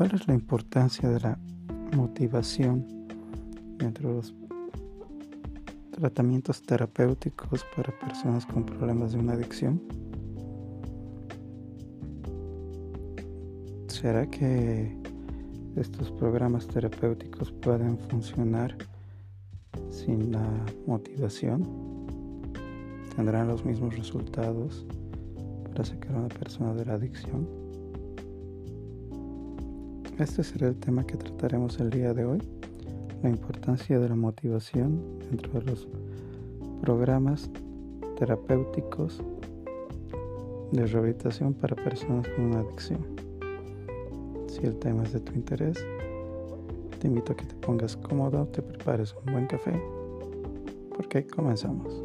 ¿Cuál es la importancia de la motivación dentro de los tratamientos terapéuticos para personas con problemas de una adicción? ¿Será que estos programas terapéuticos pueden funcionar sin la motivación? ¿Tendrán los mismos resultados para sacar a una persona de la adicción? Este será el tema que trataremos el día de hoy, la importancia de la motivación dentro de los programas terapéuticos de rehabilitación para personas con una adicción. Si el tema es de tu interés, te invito a que te pongas cómodo, te prepares un buen café, porque comenzamos.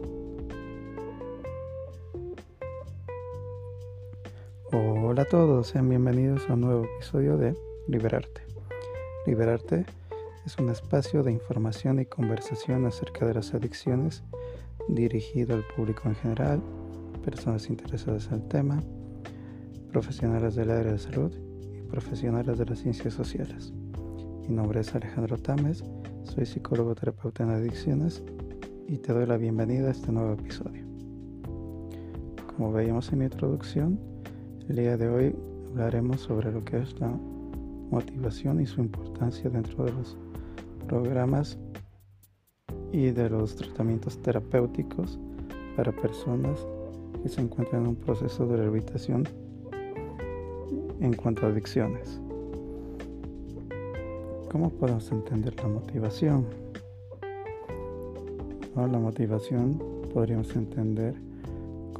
Hola a todos, sean bienvenidos a un nuevo episodio de Liberarte. Liberarte es un espacio de información y conversación acerca de las adicciones dirigido al público en general, personas interesadas en el tema, profesionales del área de salud profesionales de las ciencias sociales. Mi nombre es Alejandro Tames, soy psicólogo terapeuta en adicciones y te doy la bienvenida a este nuevo episodio. Como veíamos en mi introducción, el día de hoy hablaremos sobre lo que es la motivación y su importancia dentro de los programas y de los tratamientos terapéuticos para personas que se encuentran en un proceso de rehabilitación en cuanto a adicciones. ¿Cómo podemos entender la motivación? La motivación podríamos entender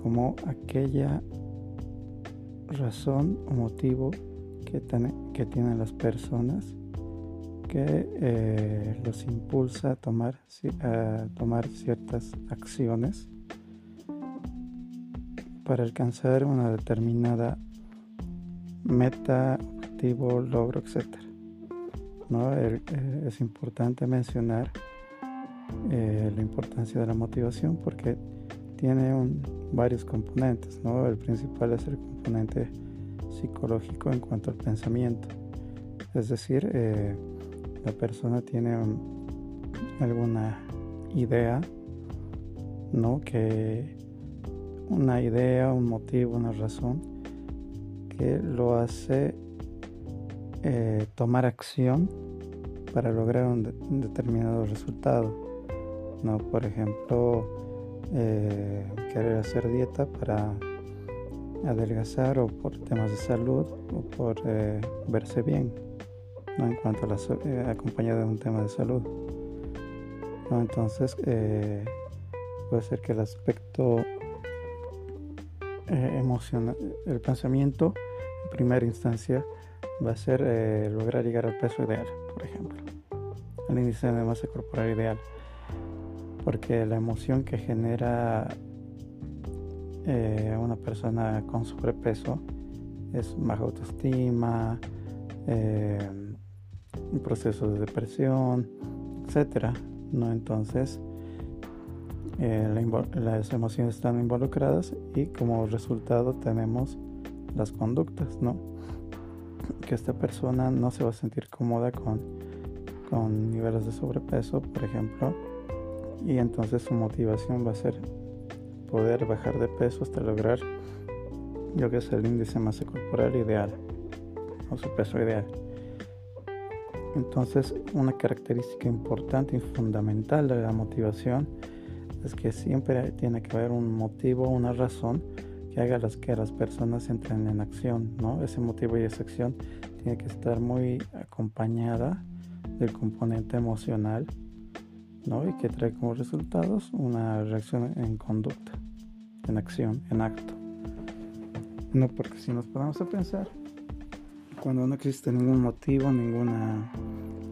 como aquella razón o motivo que, que tienen las personas que eh, los impulsa a tomar, a tomar ciertas acciones para alcanzar una determinada meta, objetivo, logro, etc. ¿No? Eh, es importante mencionar eh, la importancia de la motivación porque tiene varios componentes. ¿no? El principal es el componente psicológico en cuanto al pensamiento. Es decir, eh, la persona tiene alguna idea, ¿no? Que una idea, un motivo, una razón que lo hace eh, tomar acción para lograr un, determinado resultado. ¿no? Por ejemplo, eh, querer hacer dieta para adelgazar o por temas de salud o por eh, verse bien, ¿no? en cuanto a la acompañado de un tema de salud. ¿no? Entonces, puede ser que el aspecto emocional, el pensamiento en primera instancia va a ser eh, lograr llegar al peso ideal, por ejemplo, al índice de masa corporal ideal, porque la emoción que genera eh, una persona con sobrepeso es baja autoestima, eh, un proceso de depresión, etcétera, ¿no? Entonces, las emociones están involucradas y como resultado tenemos las conductas, ¿no? Que esta persona no se va a sentir cómoda con, con niveles de sobrepeso, por ejemplo, y entonces su motivación va a ser poder bajar de peso hasta lograr yo que es el índice masa corporal ideal o su peso ideal. Entonces, una característica importante y fundamental de la motivación es que siempre tiene que haber un motivo, una razón que haga las que las personas entren en acción, ¿no? Ese motivo y esa acción tiene que estar muy acompañada del componente emocional, ¿no? Y que trae como resultados una reacción en conducta, en acción, en acto. No, porque si nos ponemos a pensar, cuando no existe ningún motivo, ninguna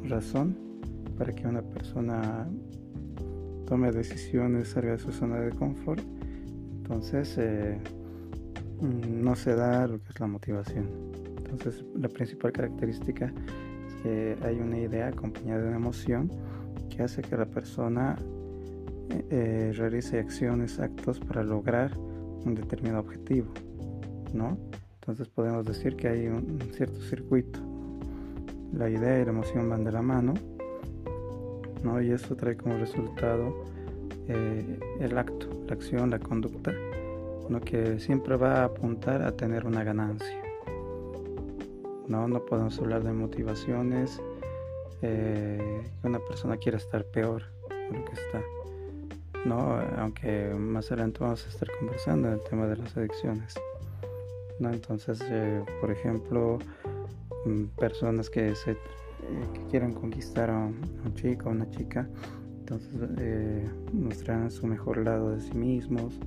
razón para que una persona tome decisiones, salga de su zona de confort, entonces eh, no se da lo que es la motivación. Entonces la principal característica es que hay una idea acompañada de una emoción que hace que la persona eh, realice acciones, actos para lograr un determinado objetivo, ¿no? Entonces podemos decir que hay un cierto circuito la idea y la emoción van de la mano, ¿no? Y eso trae como resultado eh, el acto, la acción, la conducta, ¿no? Que siempre va a apuntar a tener una ganancia. No, no podemos hablar de motivaciones eh, que una persona quiera estar peor de lo que está. ¿No? Aunque más adelante vamos a estar conversando el tema de las adicciones. ¿no? Entonces, eh, por ejemplo, mm, personas que, se, eh, que quieran conquistar a un, chico o una chica, entonces eh, mostrarán su mejor lado de sí mismos,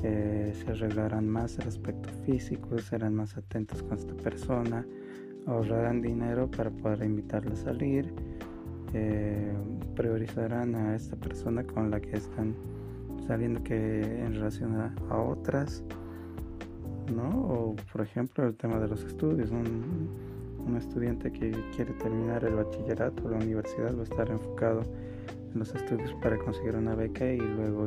se arreglarán más el aspecto físico, serán más atentos con esta persona, ahorrarán dinero para poder invitarla a salir, eh, priorizarán a esta persona con la que están saliendo que en relación a, otras, ¿no? O por ejemplo el tema de los estudios, un, estudiante que quiere terminar el bachillerato o la universidad va a estar enfocado en los estudios para conseguir una beca y luego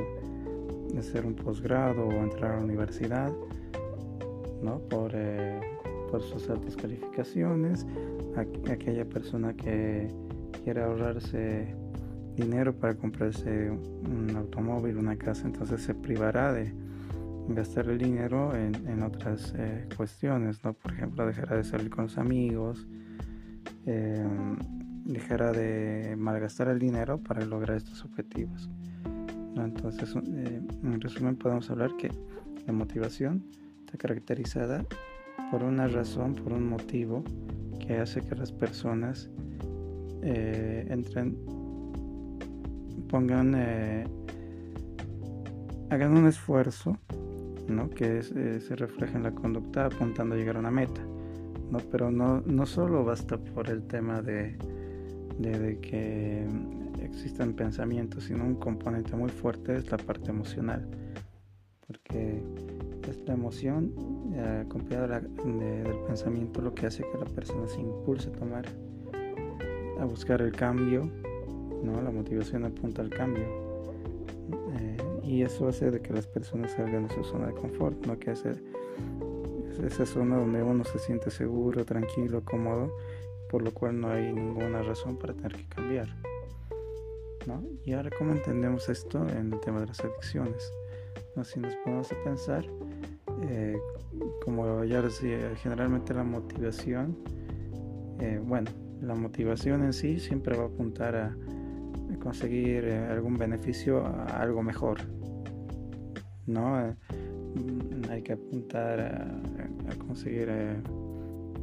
hacer un posgrado o entrar a la universidad, ¿no? Por, eh, por sus altas calificaciones, aquella persona que quiere ahorrarse dinero para comprarse un automóvil, una casa, entonces se privará de gastar el dinero en, otras eh, cuestiones, ¿no? Por ejemplo, dejará de salir con los amigos, eh, dejará de malgastar el dinero para lograr estos objetivos. Entonces, eh, en resumen, podemos hablar que la motivación está caracterizada por una razón, por un motivo que hace que las personas eh, entren, pongan, eh, hagan un esfuerzo, ¿no? Que eh, se refleje en la conducta apuntando a llegar a una meta, ¿no? Pero no, no solo basta por el tema de, de, que existan pensamientos, sino un componente muy fuerte es la parte emocional, porque es la emoción acompañada del pensamiento lo que hace que la persona se impulse a tomar a buscar el cambio, ¿no? La motivación apunta al cambio. Eh, y eso hace de que las personas salgan de su zona de confort, ¿no? Que hace esa zona donde uno se siente seguro, tranquilo, cómodo, por lo cual no hay ninguna razón para tener que cambiar. ¿no? Y ahora, ¿cómo entendemos esto en el tema de las adicciones? ¿No? Si nos ponemos a pensar, eh, como ya decía, generalmente la motivación, eh, bueno, la motivación en sí siempre va a apuntar a, conseguir eh, algún beneficio a algo mejor. ¿no? Eh, mm, hay que apuntar a, conseguir eh,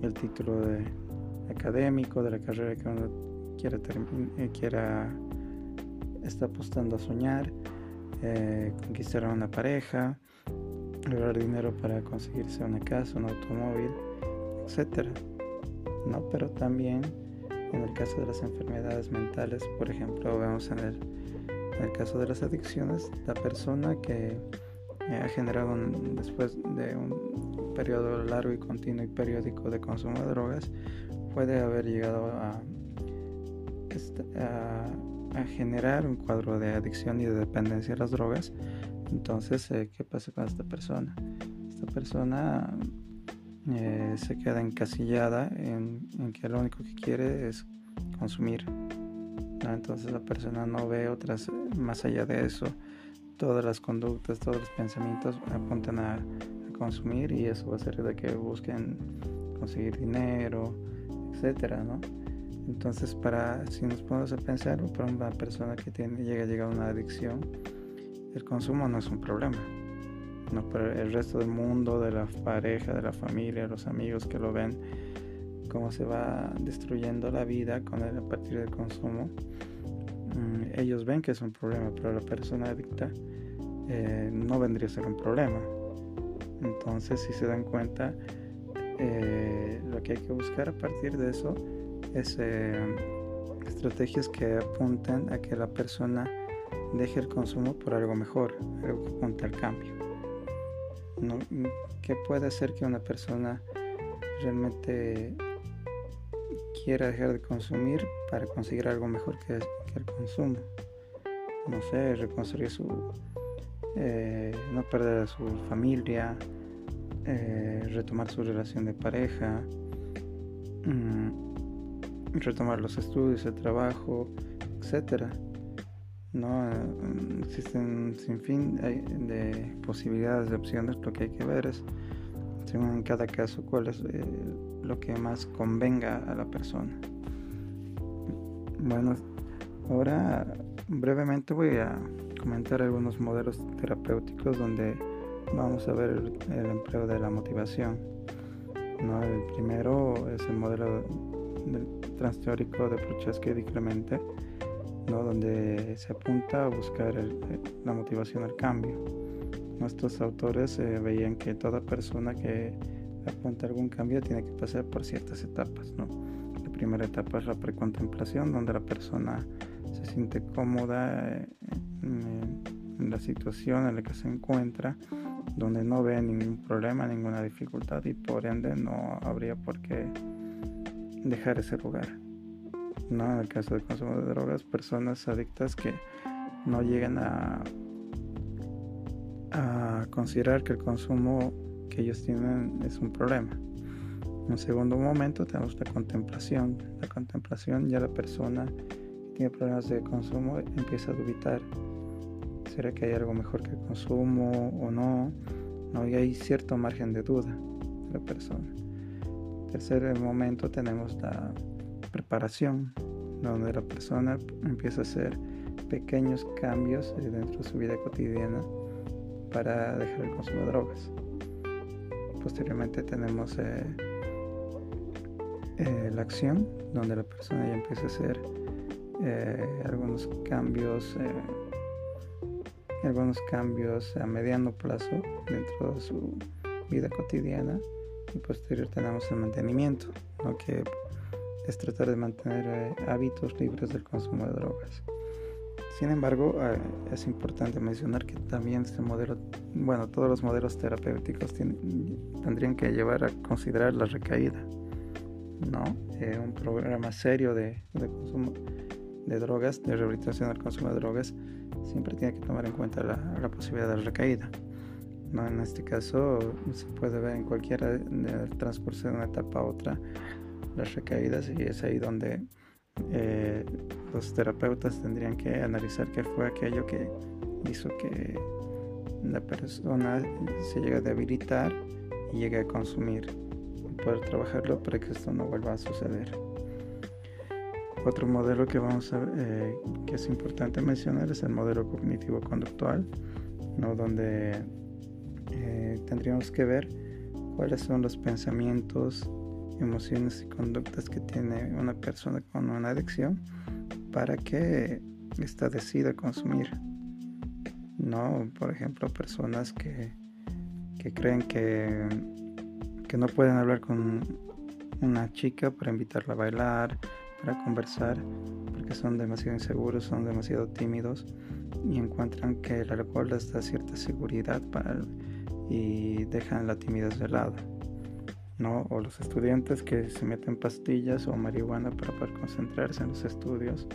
el título de académico de la carrera que uno quiera, quiera está apostando a soñar, conquistar a una pareja, lograr dinero para conseguirse una casa, un automóvil, etcétera. ¿no? Pero también en el caso de las enfermedades mentales, por ejemplo, vemos en el, caso de las adicciones, la persona que ha generado después de un periodo largo y continuo y periódico de consumo de drogas, puede haber llegado a, a, generar un cuadro de adicción y de dependencia a las drogas. Entonces, eh, ¿qué pasa con esta persona? Esta persona eh, se queda encasillada en, que lo único que quiere es consumir. Entonces la persona no ve otras más allá de eso. Todas las conductas, todos los pensamientos apuntan a, consumir y eso va a hacer de que busquen conseguir dinero, etcétera, ¿no? Entonces, para si nos ponemos a pensar, para una persona que tiene, llega a llegar a una adicción, el consumo no es un problema no el resto del mundo, de la pareja, de la familia, los amigos que lo ven, cómo se va destruyendo la vida con el, a partir del consumo. Mm, ellos ven que es un problema, pero la persona adicta eh, no vendría a ser un problema. Entonces, si se dan cuenta, eh, lo que hay que buscar a partir de eso es eh, estrategias que apunten a que la persona deje el consumo por algo mejor, algo que apunte al cambio. ¿No? ¿Qué puede hacer que una persona realmente quiera dejar de consumir para conseguir algo mejor que, el consumo? No sé, reconstruir su... Eh, no perder a su familia, eh, retomar su relación de pareja, mm, retomar los estudios, el trabajo, etcétera. ¿No? Existen un sinfín de posibilidades, de opciones, lo que hay que ver es, en cada caso, cuál es eh, lo que más convenga a la persona. Bueno, ahora brevemente voy a comentar algunos modelos terapéuticos donde vamos a ver el, empleo de la motivación. ¿no? El primero es el modelo transteórico de Prochaska y Clemente donde se apunta a buscar la motivación al cambio. Nuestros autores eh, veían que toda persona que apunta a algún cambio tiene que pasar por ciertas etapas. La primera etapa es la precontemplación, donde la persona se siente cómoda eh, en, en la situación en la que se encuentra, donde no ve ningún problema, ninguna dificultad y por ende no habría por qué dejar ese lugar. ¿No? En el caso del consumo de drogas, personas adictas que no llegan a, considerar que el consumo que ellos tienen es un problema. En un segundo momento tenemos la contemplación. La contemplación ya la persona que tiene problemas de consumo empieza a dubitar. ¿Será que hay algo mejor que el consumo o no? No, y hay cierto margen de duda de la persona. Tercer momento tenemos la preparación, donde la persona empieza a hacer pequeños cambios dentro de su vida cotidiana para dejar el consumo de drogas. Posteriormente tenemos eh, eh, la acción, donde la persona ya empieza a hacer eh, algunos cambios, algunos cambios a mediano plazo dentro de su vida cotidiana. Y posterior tenemos el mantenimiento, ¿no? que es tratar de mantener eh, hábitos libres del consumo de drogas. Sin embargo, eh, es importante mencionar que también este modelo, bueno, todos los modelos terapéuticos tendrían que llevar a considerar la recaída, ¿no? Eh, un programa serio de, consumo de drogas, de rehabilitación del consumo de drogas, siempre tiene que tomar en cuenta la, posibilidad de recaída. ¿no? En este caso, se puede ver en cualquier transcurso de una etapa a otra las recaídas y es ahí donde eh, los terapeutas tendrían que analizar qué fue aquello que hizo que la persona se llegue a debilitar y llegue a consumir poder trabajarlo para que esto no vuelva a suceder. Otro modelo que vamos a eh, que es importante mencionar es el modelo cognitivo conductual, ¿no? donde eh, tendríamos que ver cuáles son los pensamientos emociones y conductas que tiene una persona con una adicción para que ésta decida consumir. No, por ejemplo, personas que, que creen que, que no pueden hablar con una chica para invitarla a bailar, para conversar, porque son demasiado inseguros, son demasiado tímidos y encuentran que el alcohol les da cierta seguridad para, y dejan la timidez de lado. ¿No? o los estudiantes que se meten pastillas o marihuana para poder concentrarse en los estudios,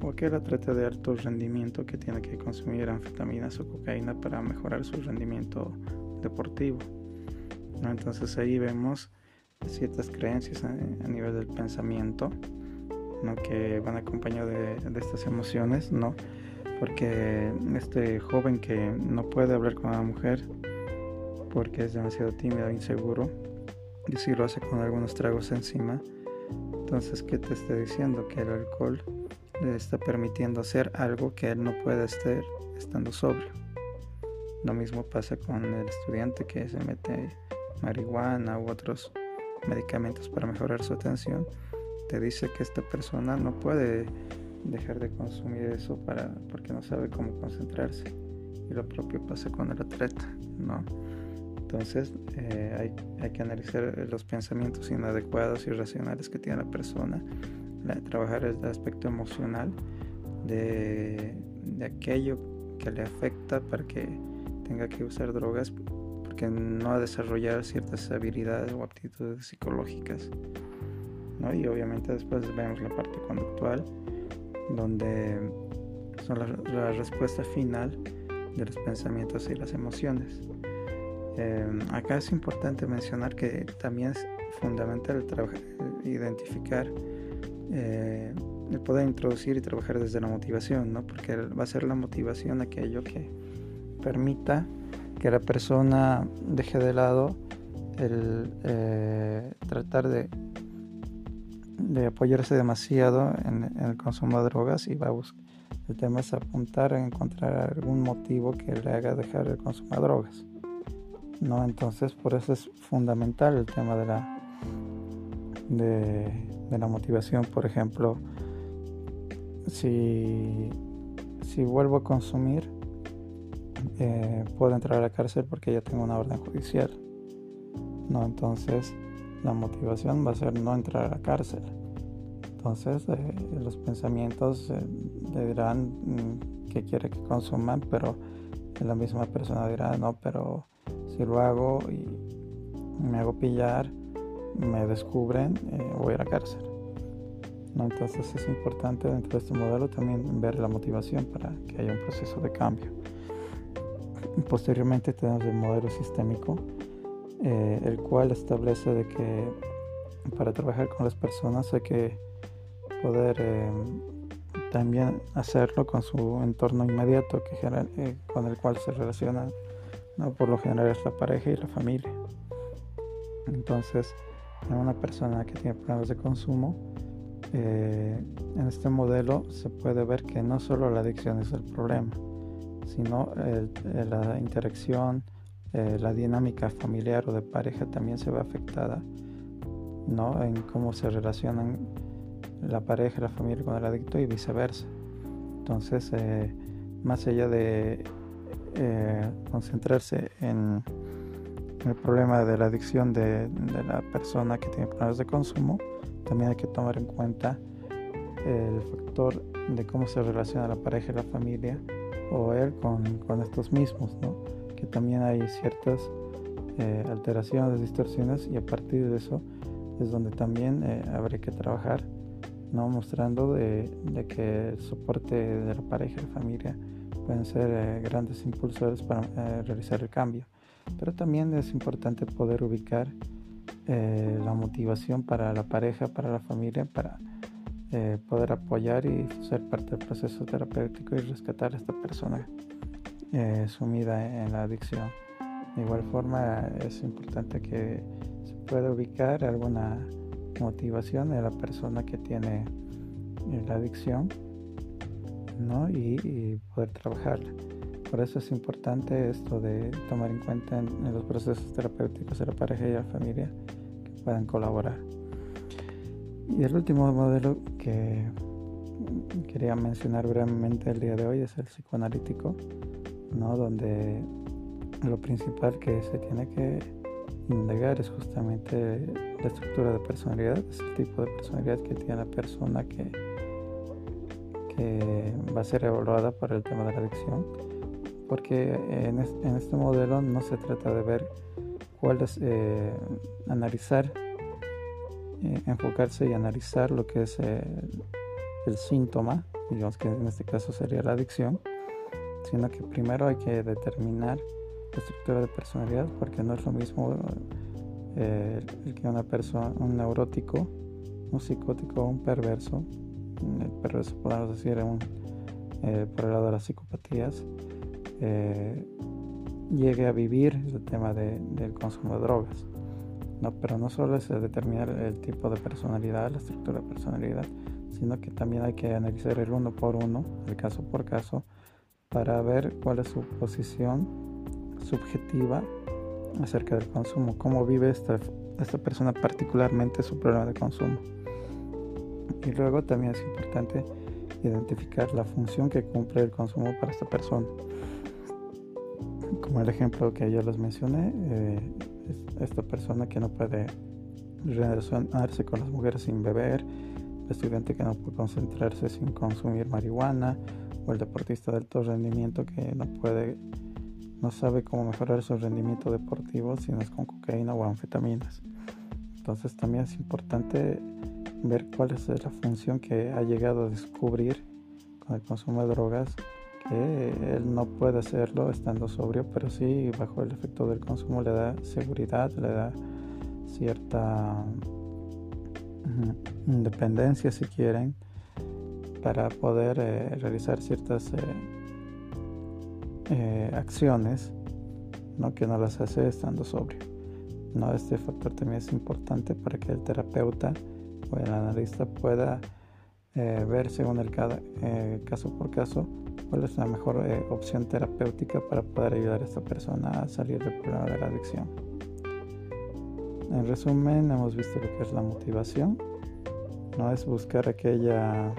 o aquel atleta de alto rendimiento que tiene que consumir anfetaminas o cocaína para mejorar su rendimiento deportivo. ¿no? Entonces ahí vemos ciertas creencias a, nivel del pensamiento ¿no? que van acompañadas de, de, estas emociones, ¿no? porque este joven que no puede hablar con una mujer porque es demasiado tímido inseguro, y si lo hace con algunos tragos encima, entonces, ¿qué te está diciendo? Que el alcohol le está permitiendo hacer algo que él no puede estar estando sobrio. Lo mismo pasa con el estudiante que se mete marihuana u otros medicamentos para mejorar su atención. Te dice que esta persona no puede dejar de consumir eso para, porque no sabe cómo concentrarse. Y lo propio pasa con el atleta, ¿no? Entonces eh, hay, que analizar los pensamientos inadecuados y irracionales que tiene la persona, trabajar el aspecto emocional de, aquello que le afecta para que tenga que usar drogas porque no ha desarrollado ciertas habilidades o aptitudes psicológicas. Y obviamente después vemos la parte conductual, donde son la respuesta final de los pensamientos y las emociones. Em, acá es importante mencionar que también es fundamental identificar eh, poder introducir y trabajar desde la motivación, ¿no? porque va a ser la motivación aquello que permita que la persona deje de lado el eh, tratar de, de apoyarse demasiado en, el consumo de drogas y va a buscar. El tema es apuntar a encontrar algún motivo que le haga dejar el consumo de drogas. ¿No? Entonces, por eso es fundamental el tema de la, de, la motivación. Por ejemplo, si, si vuelvo a consumir, eh, puedo entrar a la cárcel porque ya tengo una orden judicial. No, entonces la motivación va a ser no entrar a la cárcel. Entonces eh, los pensamientos eh, le dirán mm, que quiere que consuman, pero la misma persona dirá, no, pero si lo hago y me hago pillar, me descubren, voy a la cárcel. Entonces es importante dentro de este modelo también ver la motivación para que haya un proceso de cambio. Posteriormente tenemos el modelo sistémico, eh, el cual establece de que para trabajar con las personas hay que poder eh, también hacerlo con su entorno inmediato que eh, con el cual se relaciona ¿no? por lo general es la pareja y la familia entonces en una persona que tiene problemas de consumo en este modelo se puede ver que no solo la adicción es el problema sino la interacción, eh, la dinámica familiar o de pareja también se ve afectada, ¿no? En cómo se relacionan la pareja, la familia con el adicto y viceversa. Entonces, eh, más allá de eh, concentrarse en el problema de la adicción de, la persona que tiene problemas de consumo, también hay que tomar en cuenta el factor de cómo se relaciona la pareja y la familia o él con, estos mismos, ¿no? que también hay ciertas eh, alteraciones, distorsiones y a partir de eso es donde también eh, que trabajar, ¿no? mostrando de, de, que el soporte de la pareja y la familia pueden ser eh, grandes impulsores para realizar el cambio. Pero también es importante poder ubicar la motivación para la pareja, para la familia, para eh, poder apoyar y ser parte del proceso terapéutico y rescatar a esta persona eh, sumida en la adicción. De igual forma es importante que se pueda ubicar alguna motivación en la persona que tiene eh, la adicción ¿no? y, poder trabajarla. Por eso es importante esto de tomar en cuenta en, los procesos terapéuticos de la pareja y la familia que puedan colaborar. Y el último modelo que quería mencionar brevemente el día de hoy es el psicoanalítico, ¿no? donde lo principal que se tiene que indagar es justamente la estructura de personalidad, es el tipo de personalidad que tiene la persona que, que va a ser evaluada para el tema de la adicción, porque en, este modelo no se trata de ver cuál es, eh, analizar eh, enfocarse y analizar lo que es el, síntoma, digamos que en este caso sería la adicción, sino que primero hay que determinar la estructura de personalidad, porque no es lo mismo eh, el que una persona, un neurótico, un psicótico un perverso, el perverso podemos decir un, eh, por el lado de las psicopatías, llegue a vivir el tema del consumo de drogas. No, pero no solo es determinar el tipo de personalidad, la estructura de personalidad, sino que también hay que analizar el uno por uno, el caso por caso, para ver cuál es su posición subjetiva acerca del consumo, cómo vive esta, esta persona particularmente su problema de consumo. Y luego también es importante identificar la función que cumple el consumo para esta persona. Como el ejemplo que ya les mencioné, eh, esta persona que no puede relacionarse con las mujeres sin beber, el estudiante que no puede concentrarse sin consumir marihuana, o el deportista de alto rendimiento que no puede, no sabe cómo mejorar su rendimiento deportivo si no es con cocaína o anfetaminas. Entonces también es importante ver cuál es la función que ha llegado a descubrir con el consumo de drogas él no puede hacerlo estando sobrio, pero sí bajo el efecto del consumo le da seguridad, le da cierta independencia si quieren para poder eh, realizar ciertas acciones ¿no? que no las hace estando sobrio. ¿no? Este factor también es importante para que el terapeuta o el analista pueda eh, ver según el cada, eh, caso por caso cuál es la mejor eh, opción terapéutica para poder ayudar a esta persona a salir del problema de la adicción. En resumen, hemos visto lo que es la motivación. No es buscar aquella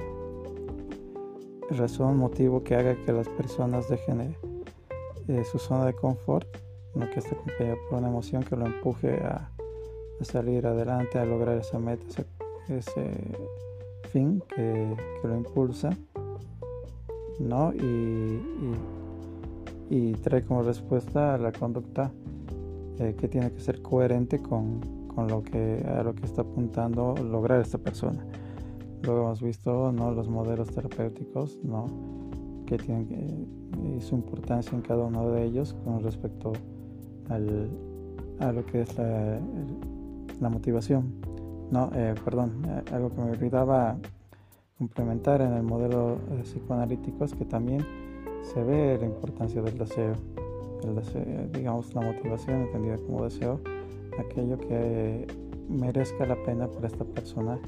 razón, motivo que haga que las personas dejen su zona de confort no que esté acompañado por una emoción que lo empuje a, salir adelante, a lograr esa meta, fin que, lo impulsa, ¿no? Y, y, trae como respuesta la conducta eh, que tiene que ser coherente con, con, lo que, a lo que está apuntando lograr esta persona. Luego hemos visto ¿no? los modelos terapéuticos, ¿no? que tienen eh, su importancia en cada uno de ellos con respecto a a lo que es la, motivación. No, eh, perdón, eh, algo que me olvidaba complementar en el modelo eh, psicoanalítico es que también se ve la importancia del deseo, el digamos la motivación entendida como deseo, aquello que merezca la pena para esta persona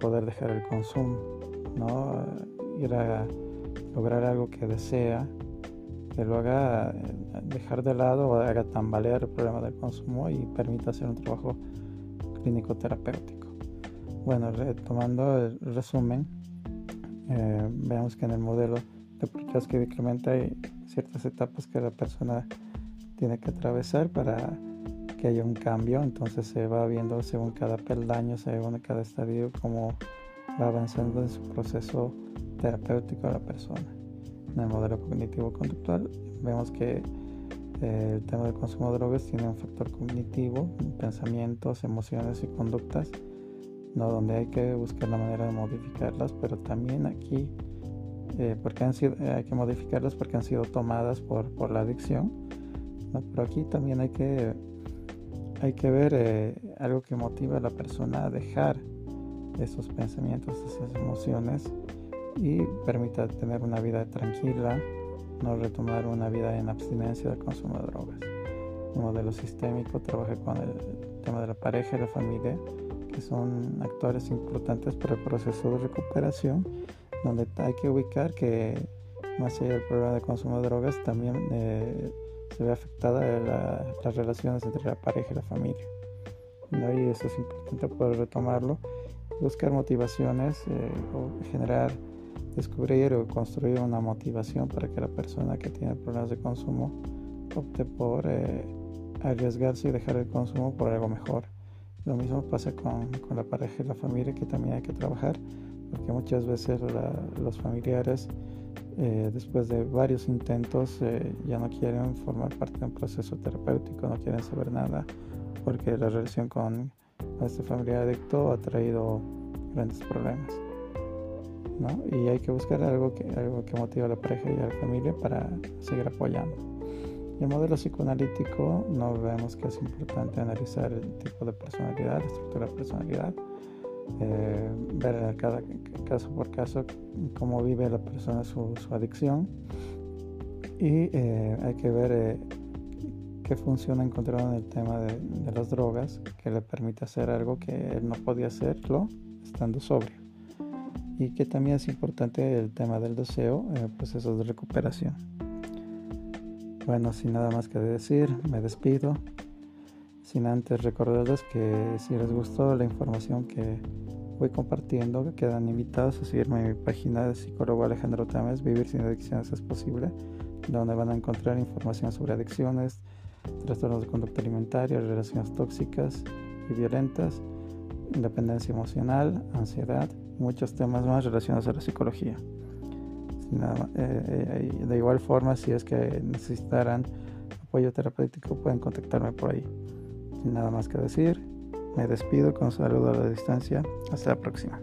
poder dejar el consumo, ¿no? ir a lograr algo que desea que lo haga eh, dejar de lado o haga tambalear el problema del consumo y permita hacer un trabajo clínico terapéutico. Bueno, retomando el resumen, eh, veamos que en el modelo de Prochaska y Clemente hay ciertas etapas que la persona tiene que atravesar para que haya un cambio, entonces se va viendo según cada peldaño, según cada estadio, cómo va avanzando en su proceso terapéutico de la persona en el modelo cognitivo-conductual, vemos que eh, el tema del consumo de drogas tiene un factor cognitivo, pensamientos, emociones y conductas, ¿no? donde hay que buscar la manera de modificarlas, pero también aquí eh, porque han sido, hay que modificarlas porque han sido tomadas por, por la adicción, pero aquí también hay que, hay que ver eh, algo que motiva a la persona a dejar esos pensamientos, esas emociones y permita tener una vida tranquila, no retomar una vida en abstinencia del consumo de drogas. El modelo sistémico trabaja con el tema de la pareja y la familia, que son actores importantes para el proceso de recuperación, donde hay que ubicar que más allá del problema de consumo de drogas, también eh, se ve afectada las relaciones entre la pareja y la familia. Y eso es importante poder retomarlo, buscar motivaciones eh, o generar descubrir o construir una motivación para que la persona que tiene problemas de consumo opte por eh, arriesgarse y dejar el consumo por algo mejor. Lo mismo pasa con, con, la pareja y la familia que también hay que trabajar porque muchas veces los familiares eh, después de varios intentos eh, ya no quieren formar parte de un proceso terapéutico, no quieren saber nada porque la relación con este familiar adicto ha traído grandes problemas. Y hay que buscar algo que, algo que motive a la pareja y a la familia para seguir apoyando. Y el modelo psicoanalítico no vemos que es importante analizar el tipo de personalidad, la estructura de personalidad, eh, ver cada caso por caso cómo vive la persona su, adicción. Y eh, hay que ver eh, qué funciona encontrado en el tema de, de las drogas que le permite hacer algo que él no podía hacerlo estando sobrio y que también es importante el tema del deseo en el proceso de recuperación. Bueno, sin nada más que decir, me despido. Sin antes recordarles que si les gustó la información que voy compartiendo, quedan invitados a seguirme en mi página de psicólogo Alejandro Tames, Vivir sin adicciones es posible, donde van a encontrar información sobre adicciones, trastornos de conducta alimentaria, relaciones tóxicas y violentas, independencia emocional, ansiedad, muchos temas más relacionados a la psicología. Eh, eh, de igual forma, si es que necesitaran apoyo terapéutico, pueden contactarme por ahí. Sin nada más que decir, me despido con un saludo a la distancia. Hasta la próxima.